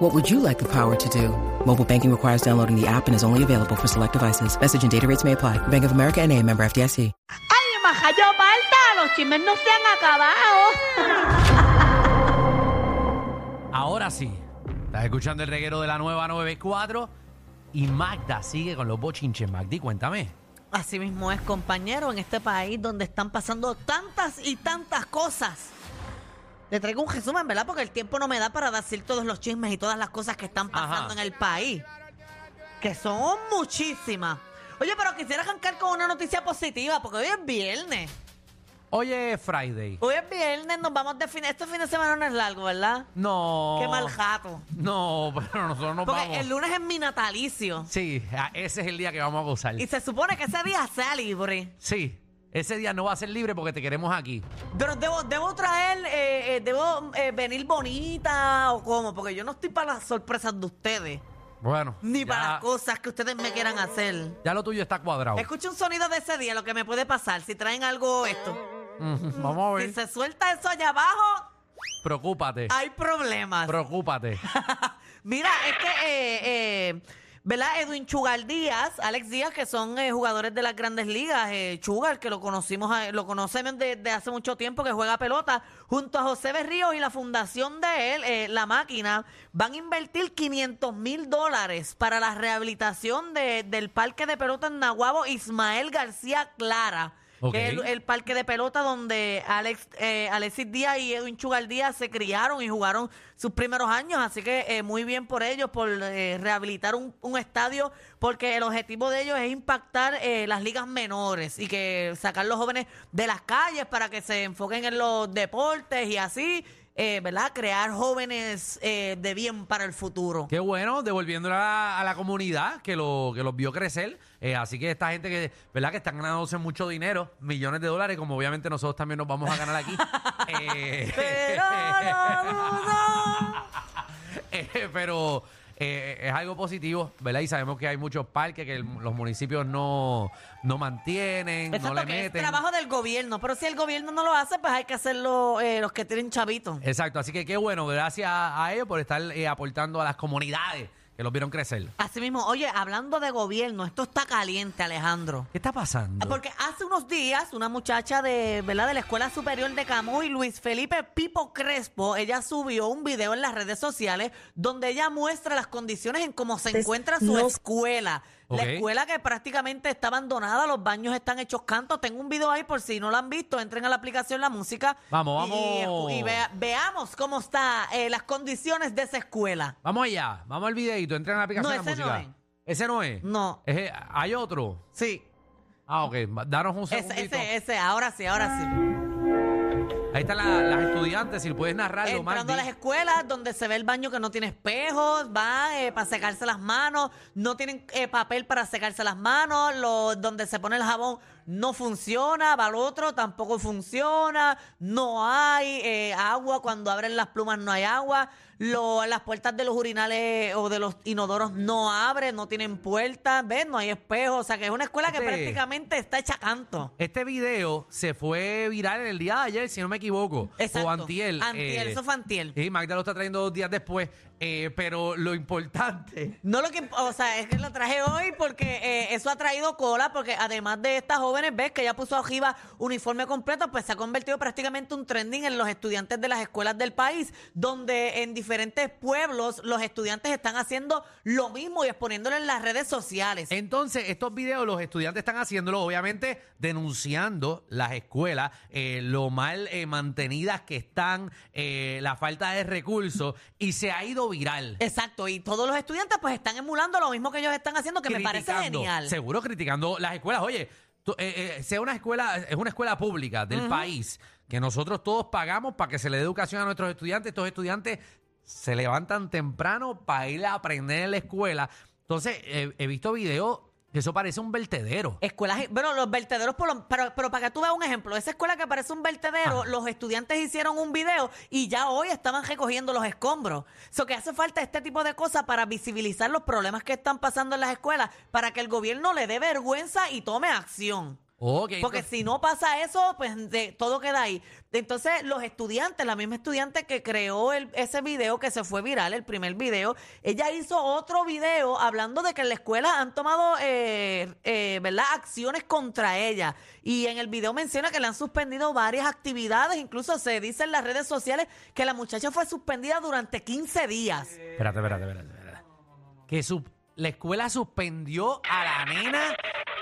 What would you like the power to do? Mobile banking requires downloading the app and is only available for select devices. Message and data rates may apply. Bank of America and a member FDIC. ¡Ay, majayo falta! Los chismes no se han acabado. Ahora sí, estás escuchando el reguero de la nueva 94 y Magda sigue con los bochinches. Magdi, cuéntame. Así mismo es, compañero, en este país donde están pasando tantas y tantas cosas. Le traigo un resumen, ¿verdad? Porque el tiempo no me da para decir todos los chismes y todas las cosas que están pasando Ajá. en el país. Que son muchísimas. Oye, pero quisiera arrancar con una noticia positiva, porque hoy es viernes. Oye, Friday. Hoy es viernes, nos vamos de fin. Este fin de semana no es largo, ¿verdad? No. Qué mal jato. No, pero nosotros nos Porque vamos. el lunes es mi natalicio. Sí, a- ese es el día que vamos a gozar. Y se supone que ese día sea libre. Sí, ese día no va a ser libre porque te queremos aquí. Pero debo, debo traer, eh, eh, debo eh, venir bonita o cómo, porque yo no estoy para las sorpresas de ustedes, Bueno. ni ya- para las cosas que ustedes me quieran hacer. Ya lo tuyo está cuadrado. Escucha un sonido de ese día, lo que me puede pasar, si traen algo esto. Vamos a Si ver. se suelta eso allá abajo, Preocúpate. hay problemas. Preocúpate. Mira, es que, eh, ¿verdad? Edwin Chugal Díaz, Alex Díaz, que son eh, jugadores de las grandes ligas. Eh, Chugal, que lo conocimos, lo conocemos desde hace mucho tiempo, que juega pelota, junto a José Berrío y la fundación de él, eh, La Máquina, van a invertir 500 mil dólares para la rehabilitación de- del parque de pelota en Nahuabo Ismael García Clara. El parque de pelota donde Alex, eh, Alexis Díaz y Edwin Chugal Díaz se criaron y jugaron sus primeros años. Así que eh, muy bien por ellos, por eh, rehabilitar un, un estadio, porque el objetivo de ellos es impactar eh, las ligas menores y que sacar los jóvenes de las calles para que se enfoquen en los deportes y así, eh, ¿verdad? Crear jóvenes eh, de bien para el futuro. Qué bueno, devolviéndole a la, comunidad que, lo, que los vio crecer. Eh, así que esta gente que, ¿verdad? Que están ganándose mucho dinero, millones de dólares, como obviamente nosotros también nos vamos a ganar aquí. Eh, Pero no eh, pero eh, es algo positivo, ¿verdad? Y sabemos que hay muchos parques que el- los municipios no, no mantienen, Exacto, no le que es meten. trabajo del gobierno, pero si el gobierno no lo hace, pues hay que hacerlo eh, los que tienen chavitos. Exacto, así que qué bueno, gracias a ellos por estar eh, aportando a las comunidades que los vieron crecer. Así mismo, oye, hablando de gobierno, esto está caliente, Alejandro. ¿Qué está pasando? Porque hace unos días una muchacha de, ¿verdad? de la Escuela Superior de Camuy, Luis Felipe Pipo Crespo, ella subió un video en las redes sociales donde ella muestra las condiciones en cómo se encuentra su escuela. La escuela que prácticamente está abandonada, los baños están hechos cantos. Tengo un video ahí por si no lo han visto, entren a la aplicación La Música. Vamos, vamos. Y, vea- veamos cómo están las condiciones de esa escuela. Vamos allá, vamos al videito, entren a la aplicación No, la ese no música. es. Ese no es. No. Es- hay otro. Sí, Ah, ok. Danos un ese, segundito. ese, ese, ahora sí, ahora sí. Ahí están la- las estudiantes, si puedes narrarlo, Entrando a las escuelas donde se ve el baño que no tiene espejos, van eh, para secarse las manos, no tienen eh, papel para secarse las manos, lo, donde se pone el jabón no funciona, va al otro, tampoco funciona, no hay eh, agua, cuando abren las plumas no hay agua, lo- las puertas de los urinales o de los inodoros no abren, no tienen puertas, ¿ves? No hay espejos, o sea que es una escuela que Este- prácticamente está hecha canto. Este video se fue viral en el día de ayer, si no me equivoco. Exacto. O antiel. Antiel, eh, eso fue antiel. Sí, Magda lo está trayendo dos días después. Eh, pero lo importante... No lo que, o sea, es que lo traje hoy porque eh, eso ha traído cola, porque además de estas jóvenes, ves que ya puso arriba uniforme completo, pues se ha convertido prácticamente un trending en los estudiantes de las escuelas del país, donde en diferentes pueblos los estudiantes están haciendo lo mismo y exponiéndolo en las redes sociales. Entonces, estos videos los estudiantes están haciéndolo, obviamente, denunciando las escuelas, eh, lo mal eh, mantenidas que están, la falta de recursos, y se ha ido viral. Exacto, y todos los estudiantes pues están emulando lo mismo que ellos están haciendo, que me parece Criticando, genial. Seguro criticando las escuelas. Oye, tú, eh, eh, sea una escuela, es una escuela pública del país que nosotros todos pagamos para que se le dé educación a nuestros estudiantes. Estos estudiantes se levantan temprano para ir a aprender en la escuela. Entonces, eh, he visto videos Eso parece un vertedero. Escuelas, bueno, los vertederos, por lo- pero, pero para que tú veas un ejemplo, esa escuela que parece un vertedero, los estudiantes hicieron un video y ya hoy estaban recogiendo los escombros. Eso que hace falta este tipo de cosas para visibilizar los problemas que están pasando en las escuelas, para que el gobierno le dé vergüenza y tome acción. Ok, Porque entonces- si no pasa eso, pues de- todo queda ahí. Entonces, los estudiantes, la misma estudiante que creó el- ese video que se fue viral, el primer video, ella hizo otro video hablando de que en la escuela han tomado, eh, eh, ¿verdad?, acciones contra ella. Y en el video menciona que le han suspendido varias actividades, incluso se dice en las redes sociales que la muchacha fue suspendida durante 15 días. Espérate, espérate, espérate. espérate. Que su- la escuela suspendió a la nena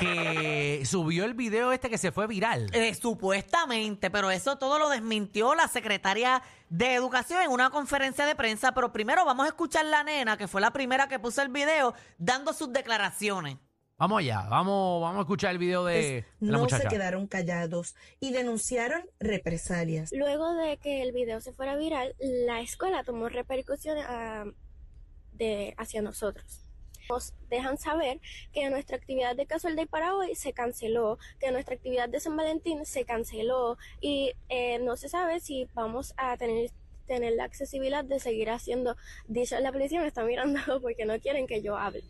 que subió el video este que se fue viral. Eh, supuestamente, pero eso todo lo desmintió la secretaria de Educación en una conferencia de prensa. Pero primero vamos a escuchar la nena, que fue la primera que puso el video, dando sus declaraciones. Vamos allá, vamos, vamos a escuchar el video de, de la no muchacha. se quedaron callados y denunciaron represalias. Luego de que el video se fuera viral, la escuela tomó repercusiones ah, de, hacia nosotros. Nos dejan saber que nuestra actividad de Casual Day para hoy se canceló, que nuestra actividad de San Valentín se canceló y eh, no se sabe si vamos a tener tener la accesibilidad de seguir haciendo dicho la policía me está mirando porque no quieren que yo hable.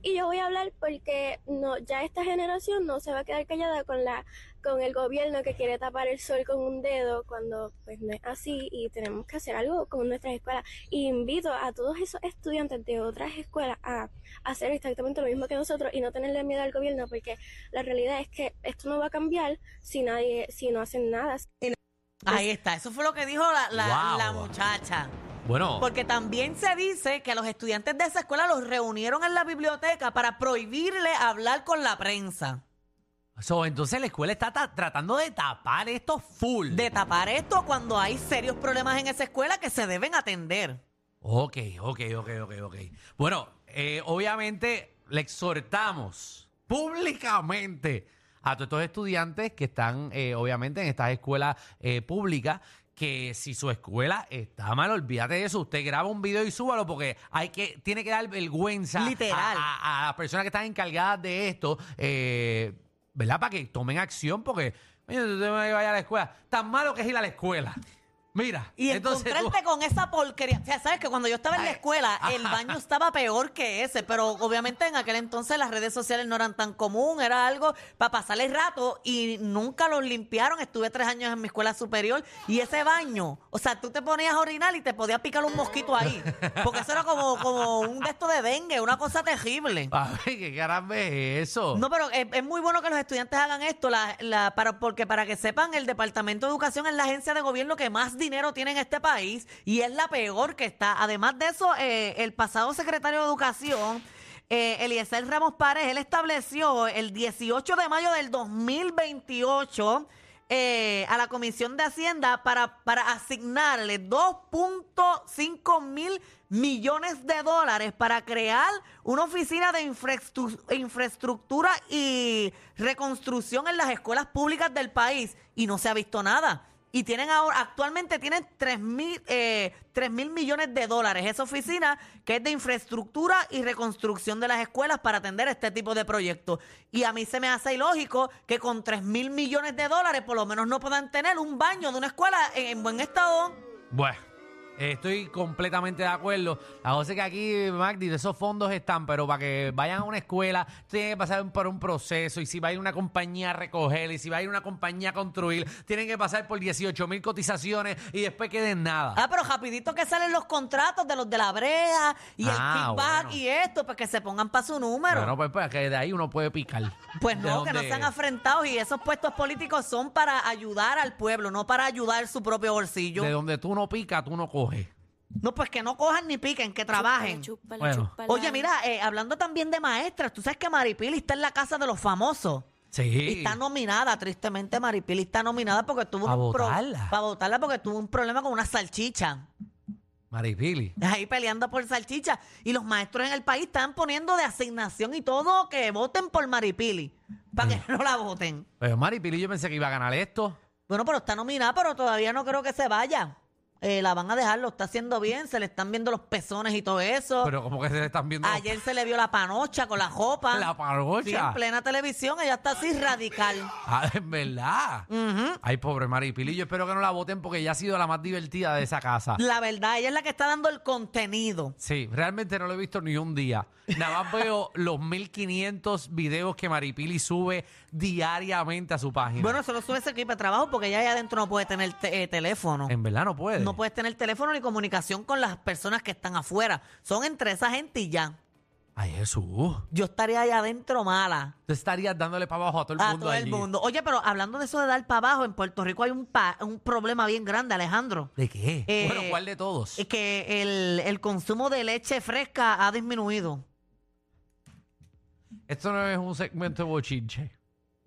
Y yo voy a hablar porque no ya esta generación no se va a quedar callada con la con el gobierno que quiere tapar el sol con un dedo cuando pues no es así y tenemos que hacer algo con nuestras escuelas y invito a todos esos estudiantes de otras escuelas a hacer exactamente lo mismo que nosotros y no tenerle miedo al gobierno porque la realidad es que esto no va a cambiar si nadie si no hacen nada Ahí está, eso fue lo que dijo la, la- Wow. la muchacha. Bueno, Porque también se dice que a los estudiantes de esa escuela los reunieron en la biblioteca para prohibirle hablar con la prensa. So, entonces la escuela está ta- tratando de tapar esto full. De tapar esto cuando hay serios problemas en esa escuela que se deben atender. Ok, ok, ok, ok, ok. Bueno, eh, obviamente le exhortamos públicamente a todos estos estudiantes que están, eh, obviamente, en estas escuelas eh, públicas, que si su escuela está mal, olvídate de eso. Usted graba un video y súbalo porque hay que, tiene que dar vergüenza Literal. A, a- a las personas que están encargadas de esto, eh, ¿verdad? Para que tomen acción porque, mira, tú te vas a ir a la escuela. Tan malo que es ir a la escuela. Mira, Y entonces tú- encontrarte con esa porquería. O sea, sabes que cuando yo estaba en la escuela, el baño estaba peor que ese, pero obviamente en aquel entonces las redes sociales no eran tan común, era algo para pasar el rato y nunca los limpiaron. Estuve tres años en mi escuela superior y ese baño, o sea, tú te ponías a orinar y te podía picar un mosquito ahí, porque eso era como, como un de esto de dengue, una cosa terrible. Ay, ¿qué caramba es eso? No, pero es, es muy bueno que los estudiantes hagan esto, la, la- para, porque para que sepan, el Departamento de Educación es la agencia de gobierno que más dinero tiene en este país y es la peor que está. Además de eso, eh, el pasado secretario de Educación, eh, Eliezer Ramos Párez, él estableció el 18 de mayo del 2028 eh, a la Comisión de Hacienda para, para asignarle 2.5 mil millones de dólares para crear una oficina de infraestru- infraestructura y reconstrucción en las escuelas públicas del país y no se ha visto nada. Y tienen ahora, actualmente tienen 3 mil, eh, 3 mil millones de dólares esa oficina que es de infraestructura y reconstrucción de las escuelas para atender este tipo de proyectos. Y a mí se me hace ilógico que con 3 mil millones de dólares por lo menos no puedan tener un baño de una escuela en, en buen estado. Bueno, eh, estoy completamente de acuerdo. La cosa es que aquí, Magdi, de esos fondos están, pero para que vayan a una escuela, tienen que pasar por un proceso. Y si va a ir una compañía a recoger, y si va a ir una compañía a construir, tienen que pasar por 18 mil cotizaciones y después queden nada. Ah, pero rapidito que salen los contratos de los de la brea y el Ah, kickback bueno. y esto, para que se pongan para su número. Bueno, pues, pues que de ahí uno puede picar. Pues ¿De no, que no sean afrentados y esos puestos políticos son para ayudar al pueblo, no para ayudar su propio bolsillo. De donde tú no picas, tú no coges. No, pues que no cojan ni piquen, que trabajen. Chúpala, Bueno. chúpala. Oye, mira, eh, hablando también de maestras, tú sabes que Maripili está en la casa de los famosos. Sí. Y está nominada, tristemente Maripili está nominada porque tuvo ¿Pa un pro- votarla? pa' votarla porque tuvo un problema con una salchicha. Maripili. Ahí peleando por salchicha. Y los maestros en el país están poniendo de asignación y todo que voten por Maripili. Para que no la voten. Pero Maripili yo pensé que iba a ganar esto. Bueno, pero está nominada, pero todavía no creo que se vaya. Eh, la van a dejar, lo está haciendo bien, se le están viendo los pezones y todo eso. Pero como que se le están viendo Ayer se le vio la panocha con la jopa. la Sí, pargocha. en plena televisión, ella está así radical. Ah, es verdad. Ujú. Ay, pobre Maripili. Yo espero que no la voten porque ella ha sido la más divertida de esa casa. La verdad, ella es la que está dando el contenido. Sí, realmente no lo he visto ni un día. Nada más veo los 1500 videos que Maripili sube diariamente a su página. Bueno, solo sube ese equipo de trabajo porque ella ahí adentro no puede tener te- eh, teléfono. en verdad no puede. No puedes tener teléfono ni comunicación con las personas que están afuera. Son entre esa gente y ya. Ay, Jesús. Yo estaría allá adentro mala. Tú estarías dándole para abajo a todo el A mundo todo el mundo. Oye, pero hablando de eso de dar para abajo, en Puerto Rico hay un, pa- un problema bien grande, Alejandro. ¿De qué? Eh, bueno, ¿cuál de todos? Es que el, el consumo de leche fresca ha disminuido. Esto no es un segmento de bochinche.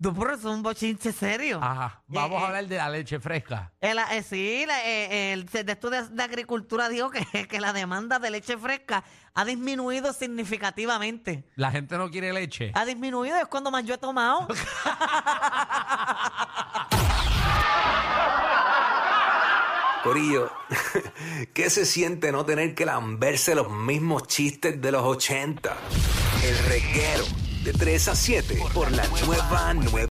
No, pero eso es un bochinche serio. Ajá. Vamos Eh, a hablar de la leche fresca. El, eh, sí, la- eh, el de estudio de, de agricultura dijo que, que la demanda de leche fresca ha disminuido significativamente. La gente no quiere leche. Ha disminuido, es cuando más yo he tomado. Corillo, ¿qué se siente no tener que lamberse los mismos chistes de los 80? El reguero de 3 a 7 por la nueva 9.